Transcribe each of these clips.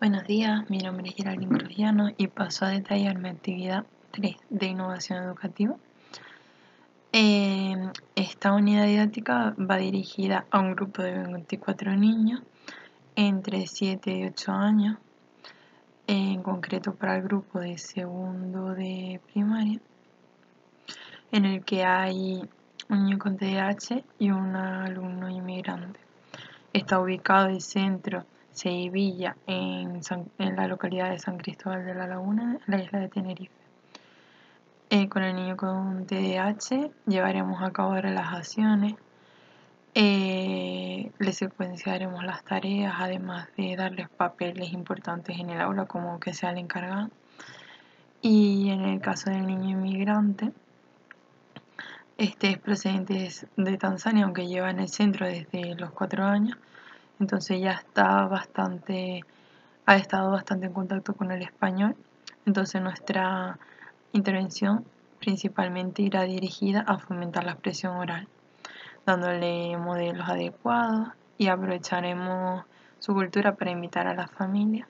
Buenos días, mi nombre es Geraldine Crujiano y paso a detallar mi actividad 3 de innovación educativa. Em, esta unidad didáctica va dirigida a un grupo de 24 niños entre 7 y 8 años, en concreto para el grupo de segundo de primaria, en el que hay un niño con TDAH y un alumno inmigrante. Está ubicado el centro Sevilla, en, en, la localidad de San Cristóbal de la Laguna, en la isla de Tenerife. Eh, con el niño con TDAH llevaremos a cabo relajaciones, eh, le secuenciaremos las tareas, además de darles papeles importantes en el aula como que sea el encargado. Y en el caso del niño inmigrante, este es procedente de Tanzania, aunque lleva en el centro desde los cuatro años entonces ya está bastante, ha estado bastante en contacto con el español, entonces nuestra intervención principalmente irá dirigida a fomentar la expresión oral, dándole modelos adecuados y aprovecharemos su cultura para invitar a la familia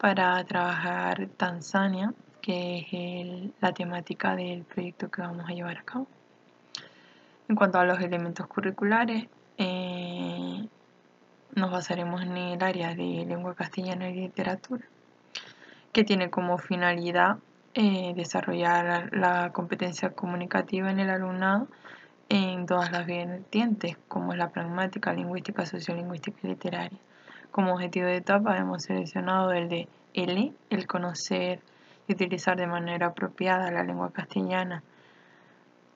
para trabajar Tanzania, que es la temática del proyecto que vamos a llevar a cabo. En cuanto a los elementos curriculares, eh, nos basaremos en el área de lengua castellana y literatura, que tiene como finalidad eh, desarrollar la competencia comunicativa en el alumnado en todas las vertientes, como es la pragmática, lingüística, sociolingüística y literaria. Como objetivo de etapa hemos seleccionado el de L, el conocer y utilizar de manera apropiada la lengua castellana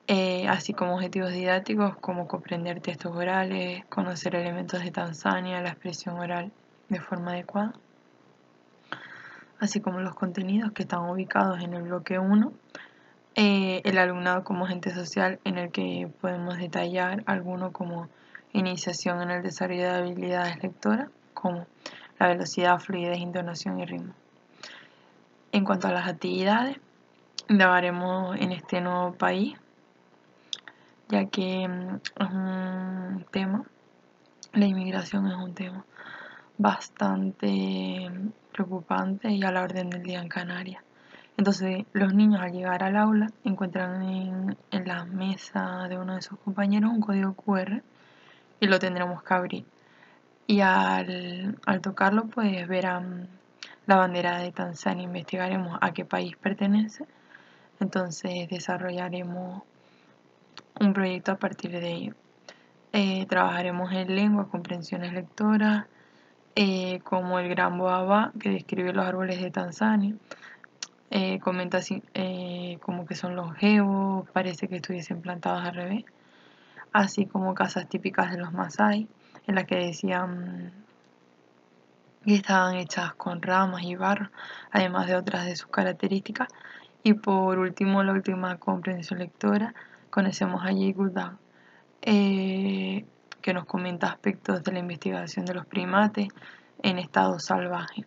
eh, así como objetivos didácticos como comprender textos orales, conocer elementos de Tanzania, la expresión oral de forma adecuada, así como los contenidos que están ubicados en el bloque 1, eh, el alumnado como agente social en el que podemos detallar alguno como iniciación en el desarrollo de habilidades lectoras, como la velocidad, fluidez, intonación y ritmo. En cuanto a las actividades, indagaremos en este nuevo país ya que mm, es un tema, la inmigración es un tema bastante preocupante y a la orden del día en Canarias. Entonces los niños al llegar al aula encuentran en, la mesa de uno de sus compañeros un código QR y lo tendremos que abrir. Y al, al tocarlo pues verán la bandera de Tanzania, investigaremos a qué país pertenece. Entonces desarrollaremos un proyecto a partir de ello. Eh, trabajaremos en lengua, comprensiones lectoras, eh, como el gran boaba que describe los árboles de Tanzania. Eh, comenta así, como que son los geos, parece que estuviesen plantados al revés, así como casas típicas de los Masai, en las que decían que estaban hechas con ramas y barro, además de otras de sus características. Y por último, la última comprensión lectora conocemos a Jay eh, que nos comenta aspectos de la investigación de los primates en estado salvaje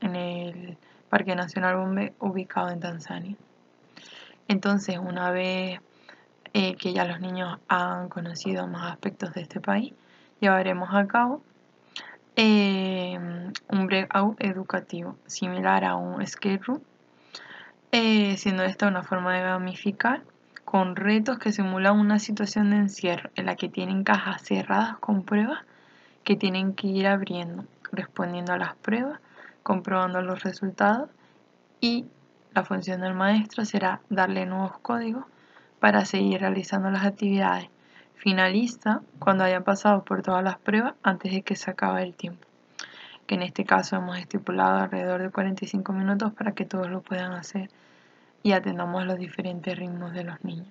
en el Parque Nacional Bombe ubicado en Tanzania. Entonces, una vez eh, que ya los niños han conocido más aspectos de este país, llevaremos a cabo eh, un breakout educativo similar a un skate room, siendo esta una forma de gamificar con retos que simulan una situación de encierro en la que tienen cajas cerradas con pruebas que tienen que ir abriendo, respondiendo a las pruebas, comprobando los resultados y la función del maestro será darle nuevos códigos para seguir realizando las actividades. Finaliza cuando haya pasado por todas las pruebas antes de que se acabe el tiempo, que en este caso hemos estipulado alrededor de 45 minutos para que todos lo puedan hacer y atendamos los diferentes ritmos de los niños.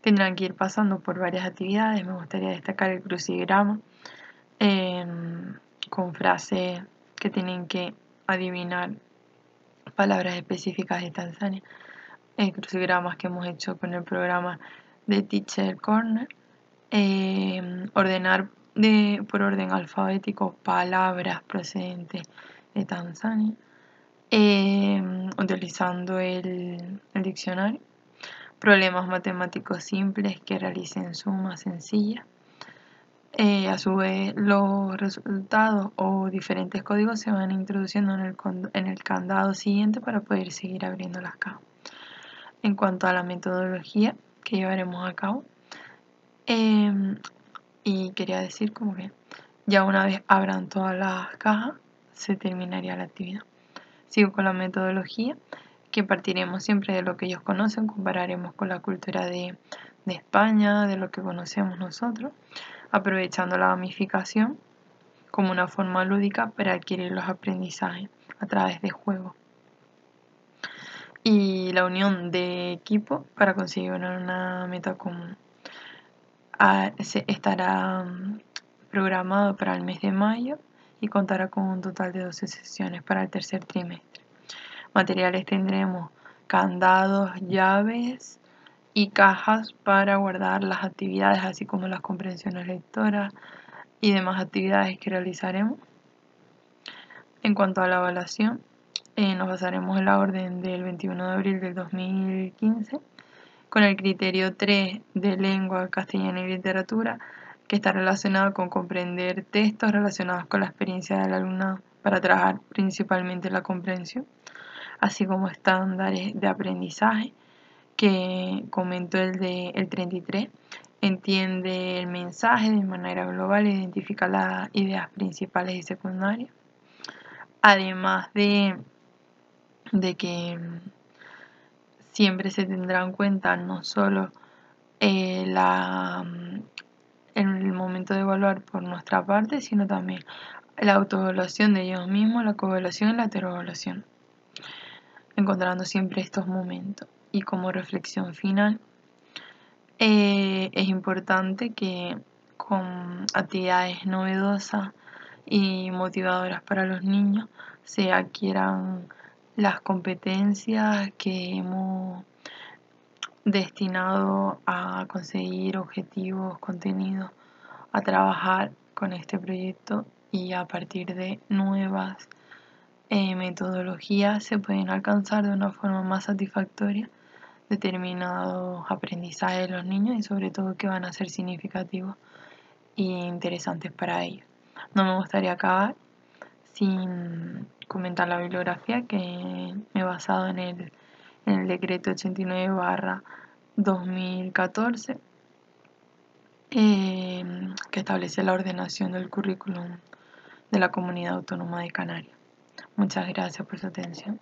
Tendrán que ir pasando por varias actividades, me gustaría destacar el crucigrama em, con frases que tienen que adivinar palabras específicas de Tanzania, eh, crucigramas que hemos hecho con el programa de Teacher Corner, em, ordenar de, por orden alfabético palabras procedentes de Tanzania Em, utilizando el, diccionario, problemas matemáticos simples que realicen sumas sencillas, Eh, a su vez, los resultados o diferentes códigos se van introduciendo en el, en el candado siguiente para poder seguir abriendo las cajas. En cuanto a la metodología que llevaremos a cabo, em, y quería decir como que ya una vez abran todas las cajas, se terminaría la actividad. Sigo con la metodología, que partiremos siempre de lo que ellos conocen, compararemos con la cultura de, España, de lo que conocemos nosotros, aprovechando la gamificación como una forma lúdica para adquirir los aprendizajes a través de juegos. Y la unión de equipo para conseguir una meta común. Ah, estará mm, programado para el mes de mayo y contará con un total de 12 sesiones para el tercer trimestre. Materiales tendremos candados, llaves y cajas para guardar las actividades, así como las comprensiones lectoras y demás actividades que realizaremos. En cuanto a la evaluación, eh, nos basaremos en la orden del 21 de abril del 2015 con el criterio 3 de lengua castellana y literatura que está relacionado con comprender textos relacionados con la experiencia del alumno para trabajar principalmente la comprensión, así como estándares de aprendizaje que comentó el de el 33, entiende el mensaje de manera global identifica las ideas principales y secundarias, además de, de que siempre se tendrá en cuenta no solo eh, la, en el momento de evaluar por nuestra parte, sino también la autoevaluación de ellos mismos, la coevaluación y la heteroevaluación, encontrando siempre estos momentos. Y como reflexión final, eh, es importante que con actividades novedosas y motivadoras para los niños se adquieran las competencias que hemos destinado a conseguir objetivos, contenidos, a trabajar con este proyecto y a partir de nuevas eh, metodologías se pueden alcanzar de una forma más satisfactoria determinados aprendizajes de los niños y sobre todo que van a ser significativos e interesantes para ellos. No me gustaría acabar sin comentar la bibliografía que me he basado en el, en el decreto 89 barra 2014 eh, que establece la ordenación del currículum de la Comunidad Autónoma de Canarias. Muchas gracias por su atención.